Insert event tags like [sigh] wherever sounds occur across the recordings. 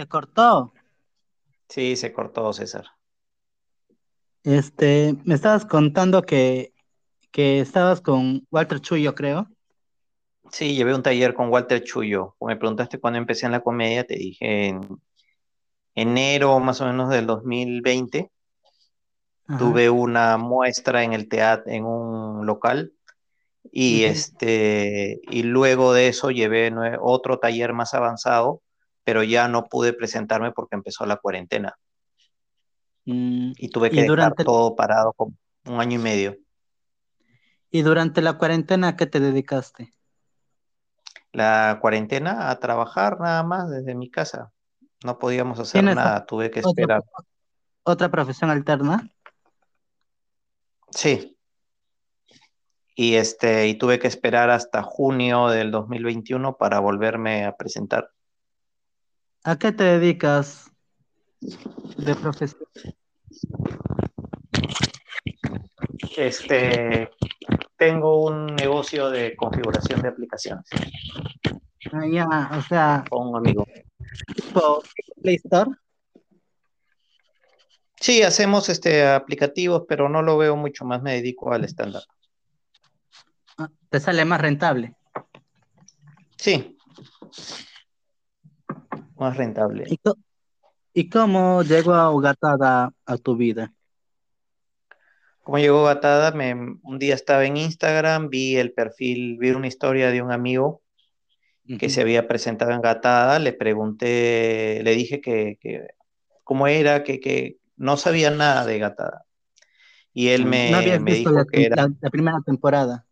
Se cortó. Sí, se cortó, César. Este, me estabas contando que, que estabas con Walter Chuyo, creo. Sí, llevé un taller con Walter Chuyo. Me preguntaste cuándo empecé en la comedia, te dije en enero más o menos del 2020. Tuve una muestra en el teatro, en un local, y este, y luego de eso llevé otro taller más avanzado, pero ya no pude presentarme porque empezó la cuarentena. Mm, y tuve que dejar todo parado como un año y medio. ¿Y durante la cuarentena a qué te dedicaste? La cuarentena a trabajar nada más desde mi casa. No podíamos hacer nada, tuve que esperar. ¿Otra profesión alterna? Sí. Y este, y tuve que esperar hasta junio del 2021 para volverme a presentar. ¿A qué te dedicas de profesión? Este, tengo un negocio de configuración de aplicaciones. Ah, ya, o sea. Con un amigo. ¿Tipo Play Store? Sí, hacemos este aplicativos, pero no lo veo mucho más, me dedico al estándar. Ah, ¿Te sale más rentable? Sí. Más rentable. ¿Y, cómo llegó Gatada a tu vida? ¿Cómo llegó Gatada? Me, un día estaba en Instagram, vi el perfil, vi una historia de un amigo que se había presentado en Gatada, le pregunté, le dije que, cómo era, que, no sabía nada de Gatada. Y él me, dijo que era... La, primera temporada.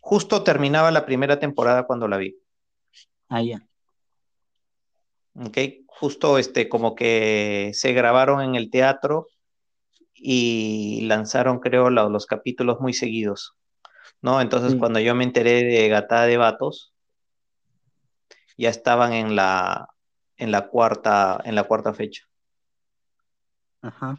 Justo terminaba la primera temporada cuando la vi. Ah, ya. Ok, justo este, como que se grabaron en el teatro y lanzaron, creo, los capítulos muy seguidos. ¿no? Entonces, cuando yo me enteré de Gatada de Vatos, ya estaban en la, en la, cuarta, en la cuarta fecha. Ajá.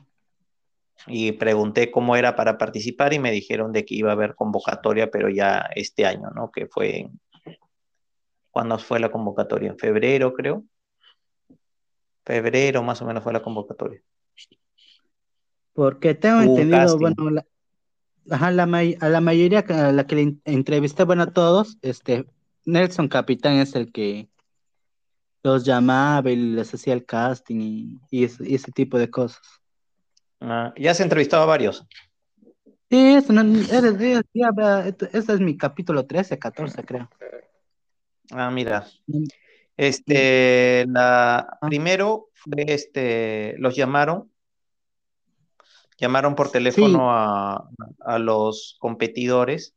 Y pregunté cómo era para participar y me dijeron de que iba a haber convocatoria, pero ya este año, ¿no? Que fue en... ¿Cuándo fue la convocatoria? En febrero, creo. Febrero más o menos fue la convocatoria. Porque tengo entendido, bueno, la, a la mayoría a la que le entrevisté, bueno, a todos, este, Nelson Capitán es el que los llamaba y les hacía el casting y, ese, tipo de cosas. Ah, ya se entrevistado a varios. Sí, eso, eres, este es mi capítulo 13, 14, creo. Ah, mira. Este, la, ah. primero fue este, los llamaron, llamaron por teléfono a, a, los competidores.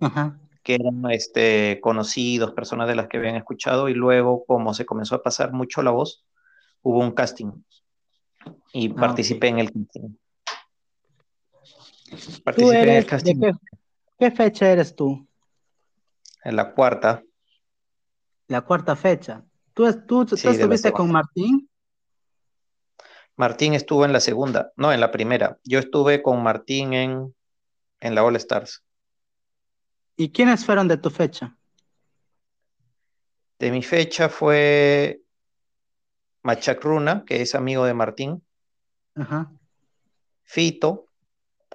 Ajá que eran este, conocidos, personas de las que habían escuchado, y luego, como se comenzó a pasar mucho la voz, hubo un casting y ah, participé en el casting. Participé en el casting. qué, fecha eres tú? En la cuarta. La cuarta fecha. ¿Tú, tú, estuviste con Martín? Martín estuvo en la segunda, no, en la primera. Yo estuve con Martín en, en la All Stars. ¿Y quiénes fueron de tu fecha? De mi fecha fue Machacruna, que es amigo de Martín. Ajá. Fito,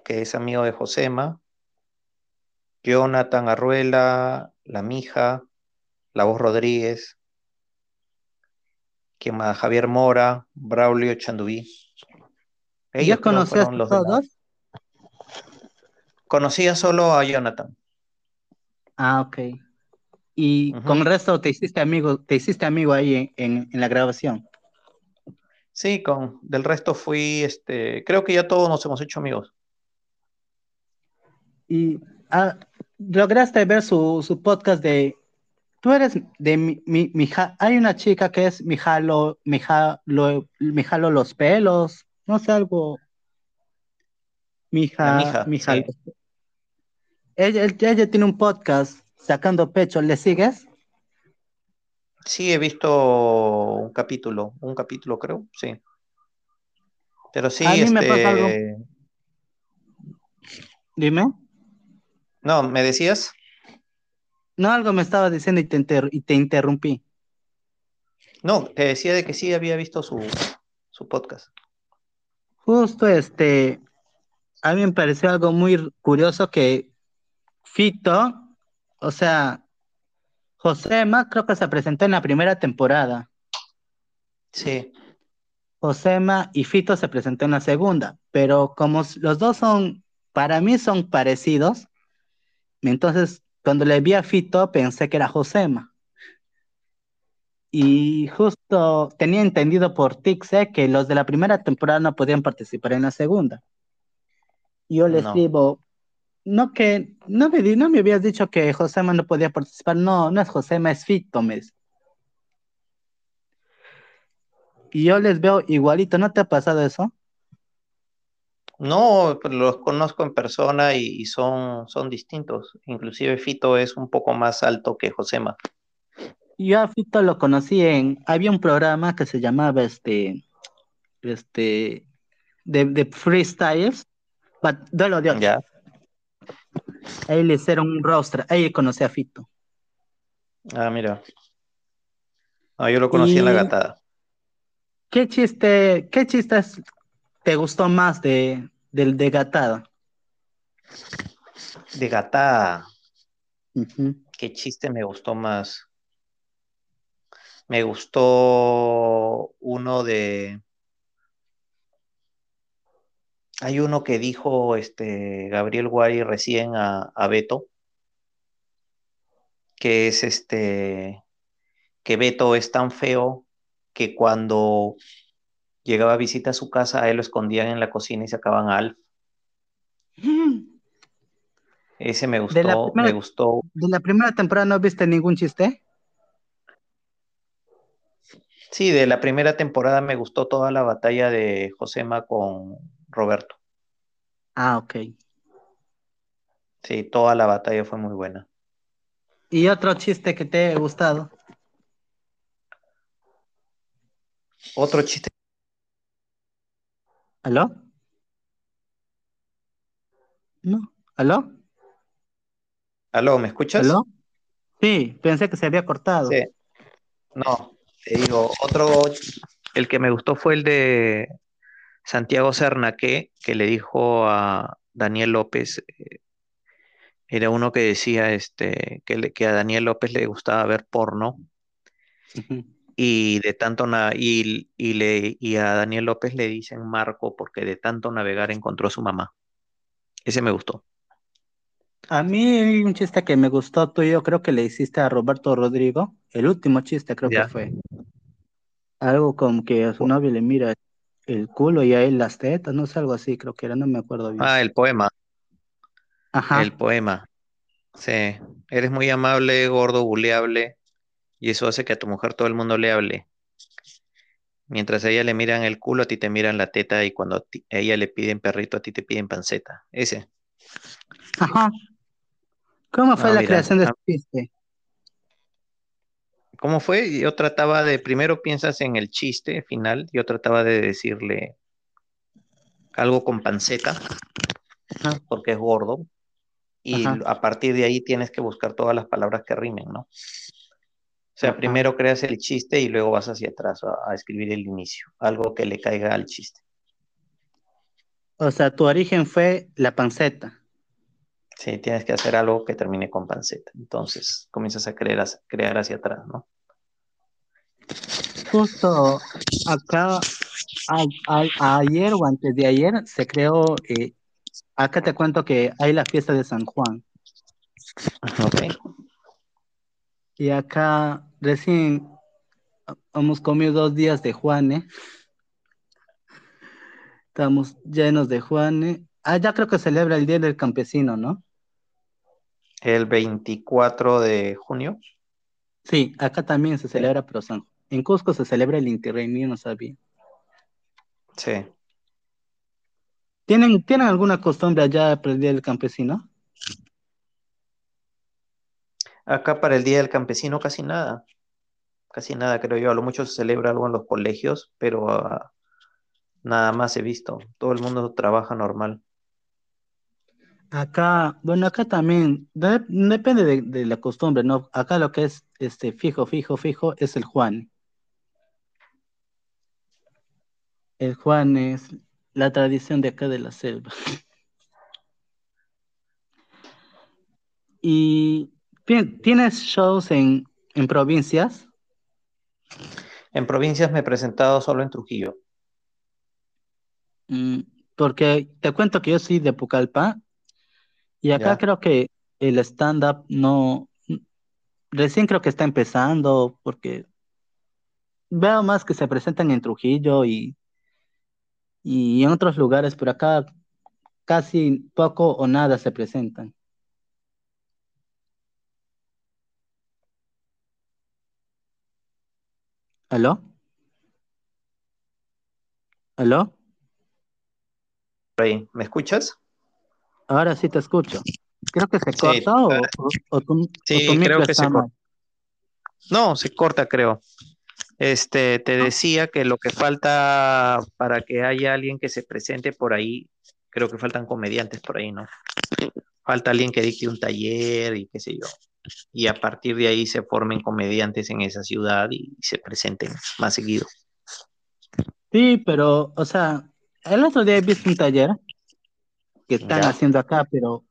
que es amigo de Josema. Jonathan Arruela, La Mija, La Voz Rodríguez. ¿Quién más? Javier Mora, Braulio Chandubí. ¿Ya conocías a todos? Conocía solo a Jonathan. Ah, ok. ¿Y con el resto te hiciste amigo, te hiciste amigo ahí en, la grabación? Sí, con del resto fui, este, creo que ya todos nos hemos hecho amigos. Y ah, lograste ver su, podcast de, tú eres de mi, mi, hay una chica que es Mijalo, Mijalo, Mijalo los pelos, no sé, algo. Mija, mija, ella, ella tiene un podcast sacando pecho, ¿le sigues? Sí, he visto un capítulo, un capítulo creo, sí. Pero sí, A me pasa algo. Este, Dime. No, ¿me decías? No, algo me estaba diciendo y te, y te interrumpí. No, te decía de que sí había visto su, su podcast. Justo este, a mí me pareció algo muy curioso que Fito, o sea, Josema creo que se presentó en la primera temporada. Sí. Josema y Fito se presentó en la segunda, pero como los dos son, para mí son parecidos, entonces cuando le vi a Fito pensé que era Josema. Y justo tenía entendido por Tixe que los de la primera temporada no podían participar en la segunda. Yo le escribo, no que, no me, no me habías dicho que Josema no podía participar. No, no es Josema, es Fito, me Y yo les veo igualito, ¿no te ha pasado eso? No, pues, los conozco en persona y, son, son distintos. Inclusive Fito es un poco más alto que Josema. Yo a Fito lo conocí en, había un programa que se llamaba este, este, de, de freestyles, duelo de Ya. Ahí le hicieron un rostro, ahí conocí a Fito. Ah, mira. Ah, yo lo conocí en la gatada. ¿Qué chiste, qué chistes te gustó más de, del de gatada? De gatada. ¿Qué chiste me gustó más? Me gustó uno de. Hay uno que dijo este Gabriel Guari recién a, Beto, que es este que Beto es tan feo que cuando llegaba a visita a su casa, a él lo escondían en la cocina y se acaban a Alf. Ese me gustó, me gustó. ¿De la primera temporada no viste ningún chiste? Sí, de la primera temporada me gustó toda la batalla de Josema con Roberto. Ah, ok. Sí, toda la batalla fue muy buena. ¿Y otro chiste que te haya gustado? Otro chiste. ¿Aló? No. ¿Aló? ¿Aló? ¿Me escuchas? ¿Aló? Sí, pensé que se había cortado. Sí. No, te digo, otro, el que me gustó fue el de Santiago Cernaque, que le dijo a Daniel López, eh, era uno que decía este, que, que, a Daniel López le gustaba ver porno. Y de tanto y, y, le, y a Daniel López le dicen Marco porque de tanto navegar encontró a su mamá. Ese me gustó. A mí un chiste que me gustó tuyo, creo que le hiciste a Roberto Rodrigo. El último chiste creo que fue. Algo como que a su novio le mira el culo y a él las tetas, no sé, algo así, creo que era, no me acuerdo bien. Ah, el poema. Ajá. El poema. Sí. Eres muy amable, gordo, buleable, y eso hace que a tu mujer todo el mundo le hable. Mientras a ella le miran el culo, a ti te miran la teta, y cuando a, ella le piden perrito, a ti te piden panceta. Ese. Ajá. ¿Cómo fue la creación de este chiste? ¿Cómo fue? Yo trataba de, primero piensas en el chiste final, yo trataba de decirle algo con panceta, porque es gordo, y a partir de ahí tienes que buscar todas las palabras que rimen, ¿no? O sea, primero creas el chiste y luego vas hacia atrás a, escribir el inicio, algo que le caiga al chiste. O sea, tu origen fue la panceta. Sí, tienes que hacer algo que termine con panceta. Entonces comienzas a crear, crear hacia atrás, ¿no? Justo acá, ayer o antes de ayer, se creó, eh, acá te cuento que hay la fiesta de San Juan. Ok. Y acá recién hemos comido dos días de Juane. Estamos llenos de Juane. Ah, ya creo que celebra el Día del Campesino, ¿no? El 24 de junio. Sí, acá también se celebra, pero en Cusco se celebra el Inti no sabía. Sí. ¿Tienen, ¿Tienen alguna costumbre allá para el Día del Campesino? Acá para el Día del Campesino casi nada. Casi nada, creo yo. A lo mucho se celebra algo en los colegios, pero ah, nada más he visto. Todo el mundo trabaja normal. Acá, bueno, acá también, depende de, la costumbre, ¿no? Acá lo que es este fijo, fijo, fijo es el Juan. El Juan es la tradición de acá de la selva. [laughs] ¿Y tienes shows en, en provincias? En provincias me he presentado solo en Trujillo. Mm, porque te cuento que yo soy de Pucallpa y acá creo que el stand-up no, recién creo que está empezando porque veo más que se presentan en Trujillo y, y en otros lugares, pero acá casi poco o nada se presentan. ¿Aló? ¿Aló? ¿Me escuchas? Ahora sí te escucho. Creo que se corta o, o, tu, sí, creo que se corta. No, se corta, creo. Este, te ah. decía que lo que falta para que haya alguien que se presente por ahí, creo que faltan comediantes por ahí, ¿no? Falta alguien que dicte un taller y qué sé yo. Y a partir de ahí se formen comediantes en esa ciudad y se presenten más seguido. Sí, pero, o sea, el otro día he visto un taller que están haciendo acá, pero,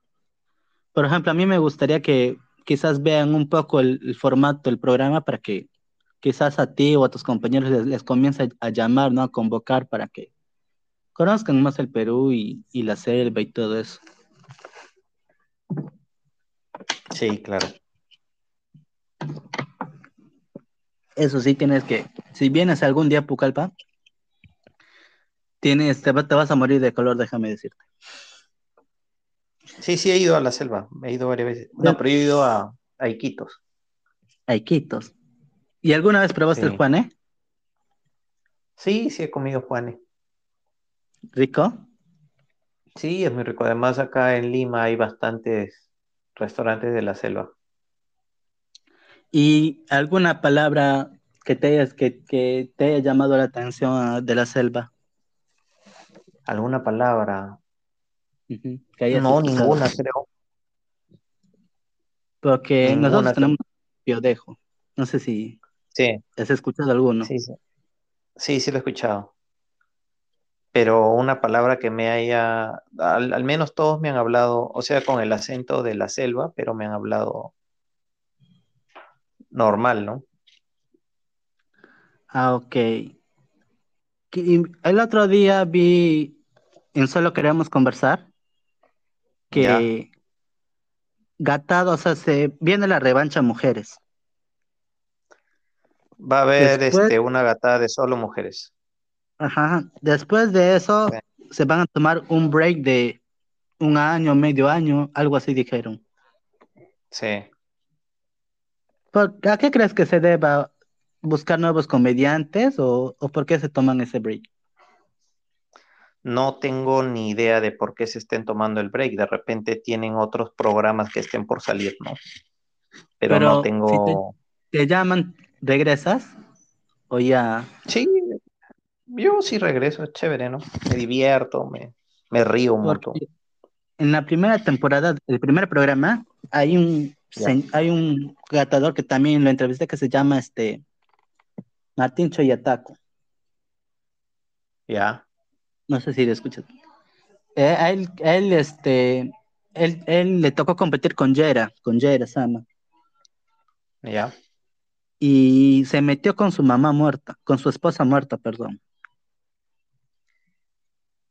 por ejemplo, a mí me gustaría que quizás vean un poco el, formato del programa para que quizás a ti o a tus compañeros les, comience a, llamar, ¿no? A convocar para que conozcan más el Perú y, y la selva y todo eso. Sí, claro. Eso sí tienes que, si vienes algún día a Pucallpa, Tienes, te, vas a morir de color, déjame decirte. Sí, sí, he ido a la selva, he ido varias veces. No, pero he ido a, a Iquitos. A Iquitos. ¿Y alguna vez probaste el Juané? Sí, sí he comido Juané. ¿Rico? Sí, es muy rico. Además, acá en Lima hay bastantes restaurantes de la selva. ¿Y alguna palabra que te, hayas, que, que te haya llamado la atención ah, de la selva? ¿Alguna palabra? no, ninguna, creo. Porque nosotros tenemos piodejo. No sé si sí. has escuchado alguno. Sí, sí. Sí, sí lo he escuchado. Pero una palabra que me haya, al, menos todos me han hablado, o sea, con el acento de la selva, pero me han hablado normal, ¿no? Ah, ok el otro día vi en Solo Queremos Conversar que Gatado, o sea, se viene la revancha mujeres. Va a haber este, una gatada de solo mujeres. Ajá. Después de eso, se van a tomar un break de un año, medio año, algo así dijeron. Sí. ¿A qué crees que se deba buscar nuevos comediantes o, por qué se toman ese break? No tengo ni idea de por qué se estén tomando el break. De repente tienen otros programas que estén por salir, ¿no? Pero, no tengo. te, llaman, ¿regresas? ¿O ya? Sí, yo sí regreso, es chévere, ¿no? Me divierto, me, me río un montón. En la primera temporada, el primer programa, hay un, hay un gatador que también lo entrevisté que se llama este Martín Choyataco. Ya. No sé si le escuchas. Eh, él, él, este, él, él, le tocó competir con Yera, con Yera Sama. Ya. Y se metió con su mamá muerta, con su esposa muerta, perdón.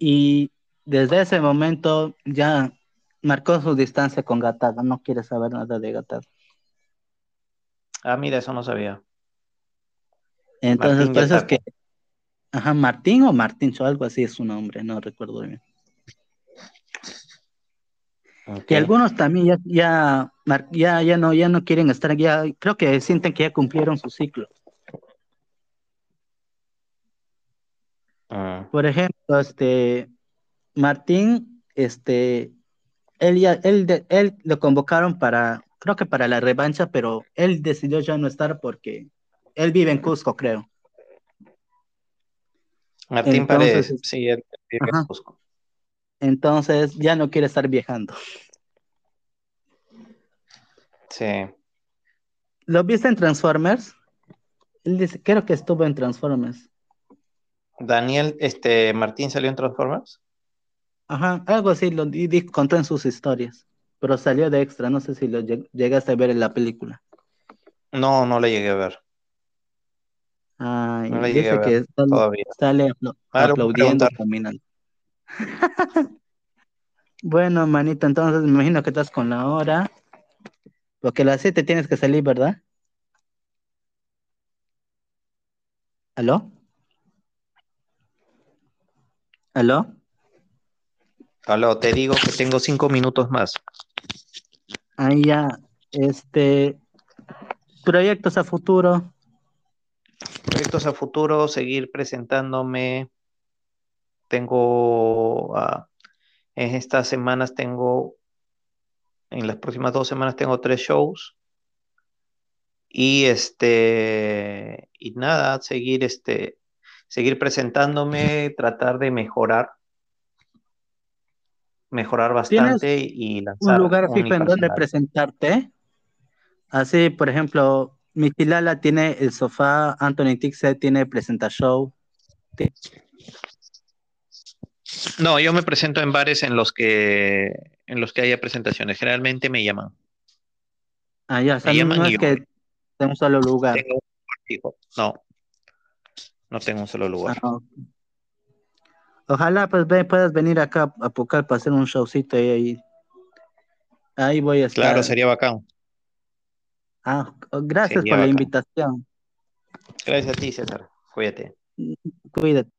Y desde ese momento ya marcó su distancia con Gatada, no quiere saber nada de Gatada. Ah, mira, eso no sabía. Entonces, por eso es que. Ajá, Martín o Martín, o algo así es su nombre, no recuerdo bien. Y algunos también ya, ya, ya, ya, no, ya no quieren estar, ya creo que sienten que ya cumplieron su ciclo. Ah. Por ejemplo, este Martín, este, él ya, él, él lo convocaron para, creo que para la revancha, pero él decidió ya no estar porque él vive en Cusco, creo. Martín Paredes, sí, él vive en Cusco. Entonces ya no quiere estar viajando. Sí. ¿Lo viste en Transformers? Él dice, creo que estuvo en Transformers. Daniel, este, Martín salió en Transformers. Ajá, algo así lo di- contó en sus historias, pero salió de extra, no sé si lo lleg- llegaste a ver en la película. No, no le llegué a ver. Ay, No la llegué a dice que ver sale, todavía. sale aplaudiendo, caminando. [laughs] Bueno, manito, entonces me imagino que estás con la hora, porque a las 7 tienes que salir, ¿verdad? ¿Aló? ¿Aló? Aló, te digo que tengo cinco minutos más. Ahí ya, este, proyectos a futuro. Proyectos a futuro, seguir presentándome. Tengo, ah, en estas semanas tengo, en las próximas dos semanas tengo tres shows. Y este, y nada, seguir este, seguir presentándome, tratar de mejorar, mejorar ¿Tienes bastante y un lanzar lugar fijo en donde presentarte? Así, por ejemplo, Michilala tiene el sofá, Anthony Tixe tiene presenta show. No, yo me presento en bares en los que, en los que haya presentaciones. Generalmente me llaman. Ah, ya, o sea, Me no, es yo que de un solo lugar. tengo un. No, no tengo un solo Ah, lugar. ok. Ojalá pues ve- puedas venir acá a Pucal para hacer un showcito y ahí, ahí voy a Claro, estar. sería bacán. Ah, gracias Sería por la invitación. Gracias a ti, César. Cuídate. Cuídate.